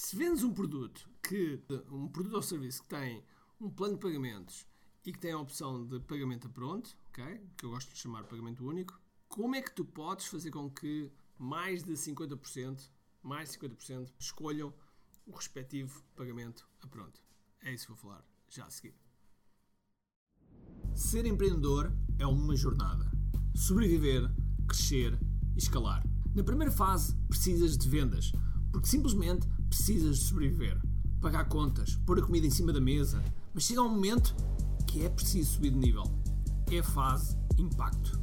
Se vendes um produto que um produto ou serviço que tem um plano de pagamentos e que tem a opção de pagamento a pronto, ok? Que eu gosto de chamar pagamento único, como é que tu podes fazer com que mais de 50%, mais de 50% escolham o respectivo pagamento a pronto? É isso que vou falar já a seguir. Ser empreendedor é uma jornada. Sobreviver, crescer e escalar. Na primeira fase, precisas de vendas, porque simplesmente precisas de sobreviver, pagar contas, pôr a comida em cima da mesa, mas chega um momento que é preciso subir de nível. É a fase impacto.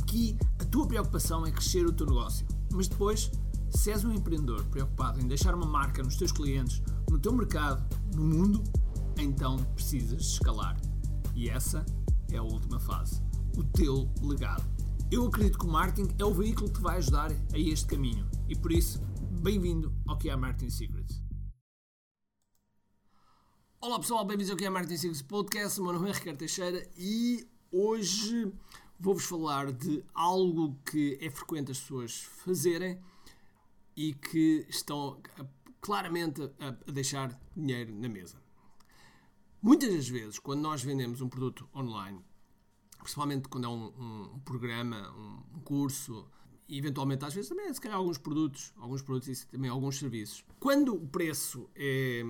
Aqui, a tua preocupação é crescer o teu negócio, mas depois, se és um empreendedor preocupado em deixar uma marca nos teus clientes, no teu mercado, no mundo, então precisas escalar. E essa é a última fase. O teu legado. Eu acredito que o marketing é o veículo que te vai ajudar a este caminho e por isso, bem-vindo ao que é a Marketing Secrets. Olá pessoal, bem-vindos ao que é a Marketing Secrets Podcast. Meu nome é Ricardo Teixeira e hoje vou-vos falar de algo que é frequente as pessoas fazerem e que estão claramente a, a deixar dinheiro na mesa. Muitas das vezes, quando nós vendemos um produto online, principalmente quando é um, um programa, um curso, e eventualmente às vezes também se calhar alguns produtos, alguns produtos e também alguns serviços. Quando o preço é,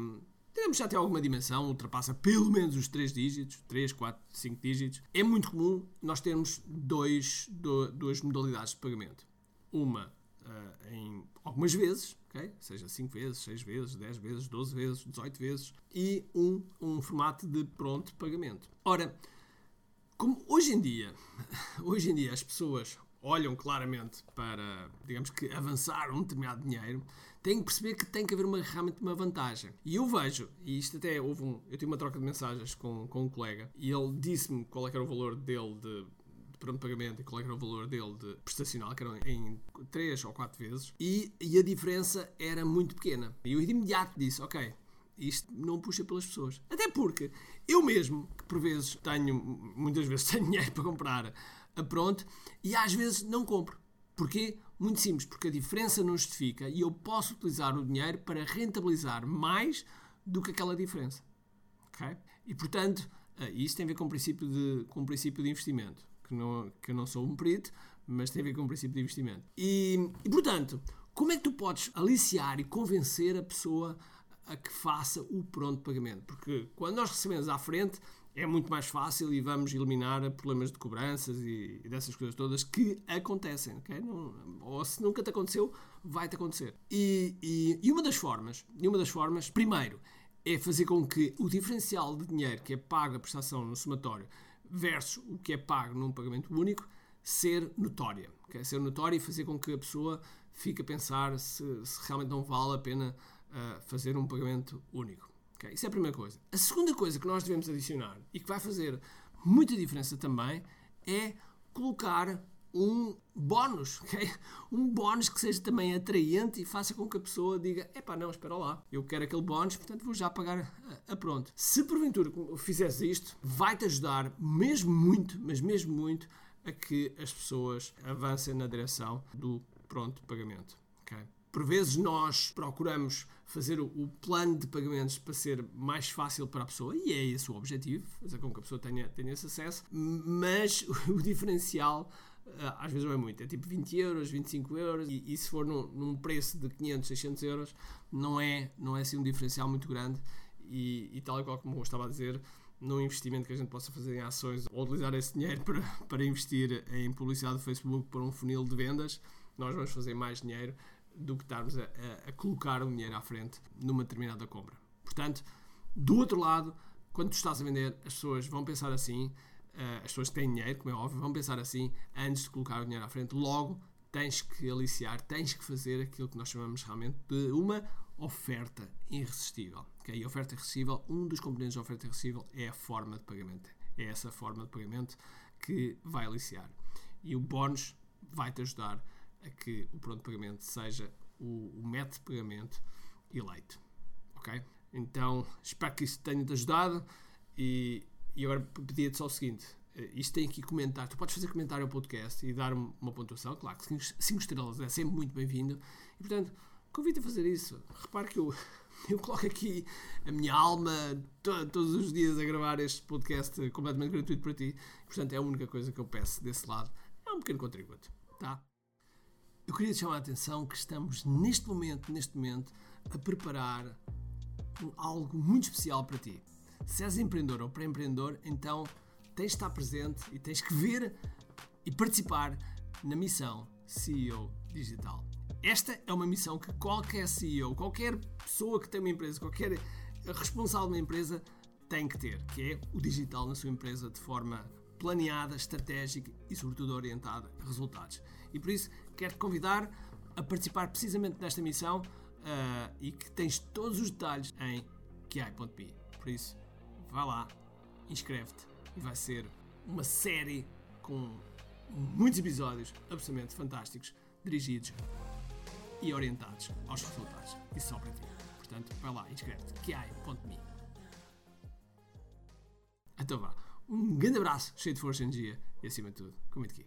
digamos já tem alguma dimensão, ultrapassa pelo menos os 3 dígitos, 3, 4, 5 dígitos, é muito comum nós termos dois, duas modalidades de pagamento. Uma uh, em algumas vezes, okay? seja 5 vezes, 6 vezes, 10 vezes, 12 vezes, 18 vezes, e um, um formato de pronto pagamento. Ora, como hoje em dia, hoje em dia as pessoas olham claramente para, digamos que, avançar um determinado dinheiro, têm que perceber que tem que haver uma, realmente uma vantagem. E eu vejo, e isto até houve um. Eu tive uma troca de mensagens com, com um colega e ele disse-me qual é era o valor dele de pronto pagamento e qual é era o valor dele de prestacional, que eram em 3 ou 4 vezes, e, e a diferença era muito pequena. E eu de imediato disse, ok, isto não puxa pelas pessoas. Até porque eu mesmo, que por vezes tenho, muitas vezes tenho dinheiro para comprar a pronto, e às vezes não compro. Porquê? Muito simples, porque a diferença não justifica e eu posso utilizar o dinheiro para rentabilizar mais do que aquela diferença. Okay? E portanto, eh, isto tem a ver com o princípio de, com o princípio de investimento que, não, que eu não sou um perito, mas tem a ver com o princípio de investimento. E, e portanto, como é que tu podes aliciar e convencer a pessoa a que faça o pronto pagamento? Porque quando nós recebemos à frente é muito mais fácil e vamos eliminar problemas de cobranças e, e dessas coisas todas que acontecem, ok? Não, ou se nunca te aconteceu, vai-te acontecer. E, e, e uma das formas, e uma das formas, primeiro, é fazer com que o diferencial de dinheiro que é pago a prestação no somatório versus o que é pago num pagamento único ser notória. Okay? Ser notória e fazer com que a pessoa fique a pensar se, se realmente não vale a pena uh, fazer um pagamento único. Okay? Isso é a primeira coisa. A segunda coisa que nós devemos adicionar e que vai fazer muita diferença também é colocar um bónus? Um bónus que seja também atraente e faça com que a pessoa diga: epá, não, espera lá, eu quero aquele bónus, portanto vou já pagar a, a pronto. Se porventura fizeres isto, vai-te ajudar mesmo muito, mas mesmo muito, a que as pessoas avancem na direção do pronto pagamento, ok? Por vezes nós procuramos fazer o, plano de pagamentos para ser mais fácil para a pessoa, e é esse o objetivo, fazer com que a pessoa tenha, tenha esse acesso, mas o diferencial ah, às vezes não é muito, é tipo 20 euros, 25 euros, e, e se for num, num, preço de 500, 600 euros, não é, não é assim um diferencial muito grande, e, e tal e qual como eu estava a dizer, num investimento que a gente possa fazer em ações ou utilizar esse dinheiro para, para investir em publicidade do Facebook para um funil de vendas, nós vamos fazer mais dinheiro do que estarmos a, a, a colocar o dinheiro à frente numa determinada compra. Portanto, do outro lado, quando tu estás a vender, as pessoas vão pensar assim, uh, as pessoas que têm dinheiro, como é óbvio, vão pensar assim antes de colocar o dinheiro à frente. Logo, tens que aliciar, tens que fazer aquilo que nós chamamos realmente de uma oferta irresistível. Okay? E oferta irresistível, um dos componentes da oferta irresistível é a forma de pagamento. É essa forma de pagamento que vai aliciar. E o bónus vai-te ajudar a que o pronto pagamento seja o, o método de pagamento eleito. Ok? Então, espero que isso tenha-te ajudado e e agora pedia-te só o seguinte: eh, isto tem aqui comentário. Tu podes fazer comentário ao podcast e dar uma pontuação. Claro que 5 estrelas é sempre muito bem-vindo. E portanto, convido a fazer isso. Repare que eu eu coloco aqui a minha alma to todos os dias a gravar este podcast completamente gratuito para ti. Portanto, é a única coisa que eu peço desse lado. É um pequeno contributo, tá? Eu queria chamar a atenção que estamos neste momento, neste momento, a preparar algo muito especial para ti. Se és empreendedor ou pré-empreendedor, então tens de estar presente e tens que ver e participar na missão CEO Digital. Esta é uma missão que qualquer CEO, qualquer pessoa que tem uma empresa, qualquer responsável de uma empresa tem que ter, que é o digital na sua empresa de forma planeada, estratégica e, sobretudo, orientada a resultados. E por isso quero te convidar a participar precisamente nesta missão uh, e que tens todos os detalhes em kiai.pi. Por isso, vai lá, inscreve-te e vai ser uma série com muitos episódios absolutamente fantásticos, dirigidos e orientados aos resultados. E só para ti. Portanto, vai lá, inscreve-te, kiai.me. Então vá, um grande abraço, cheio de força energia e acima de tudo, comente aqui.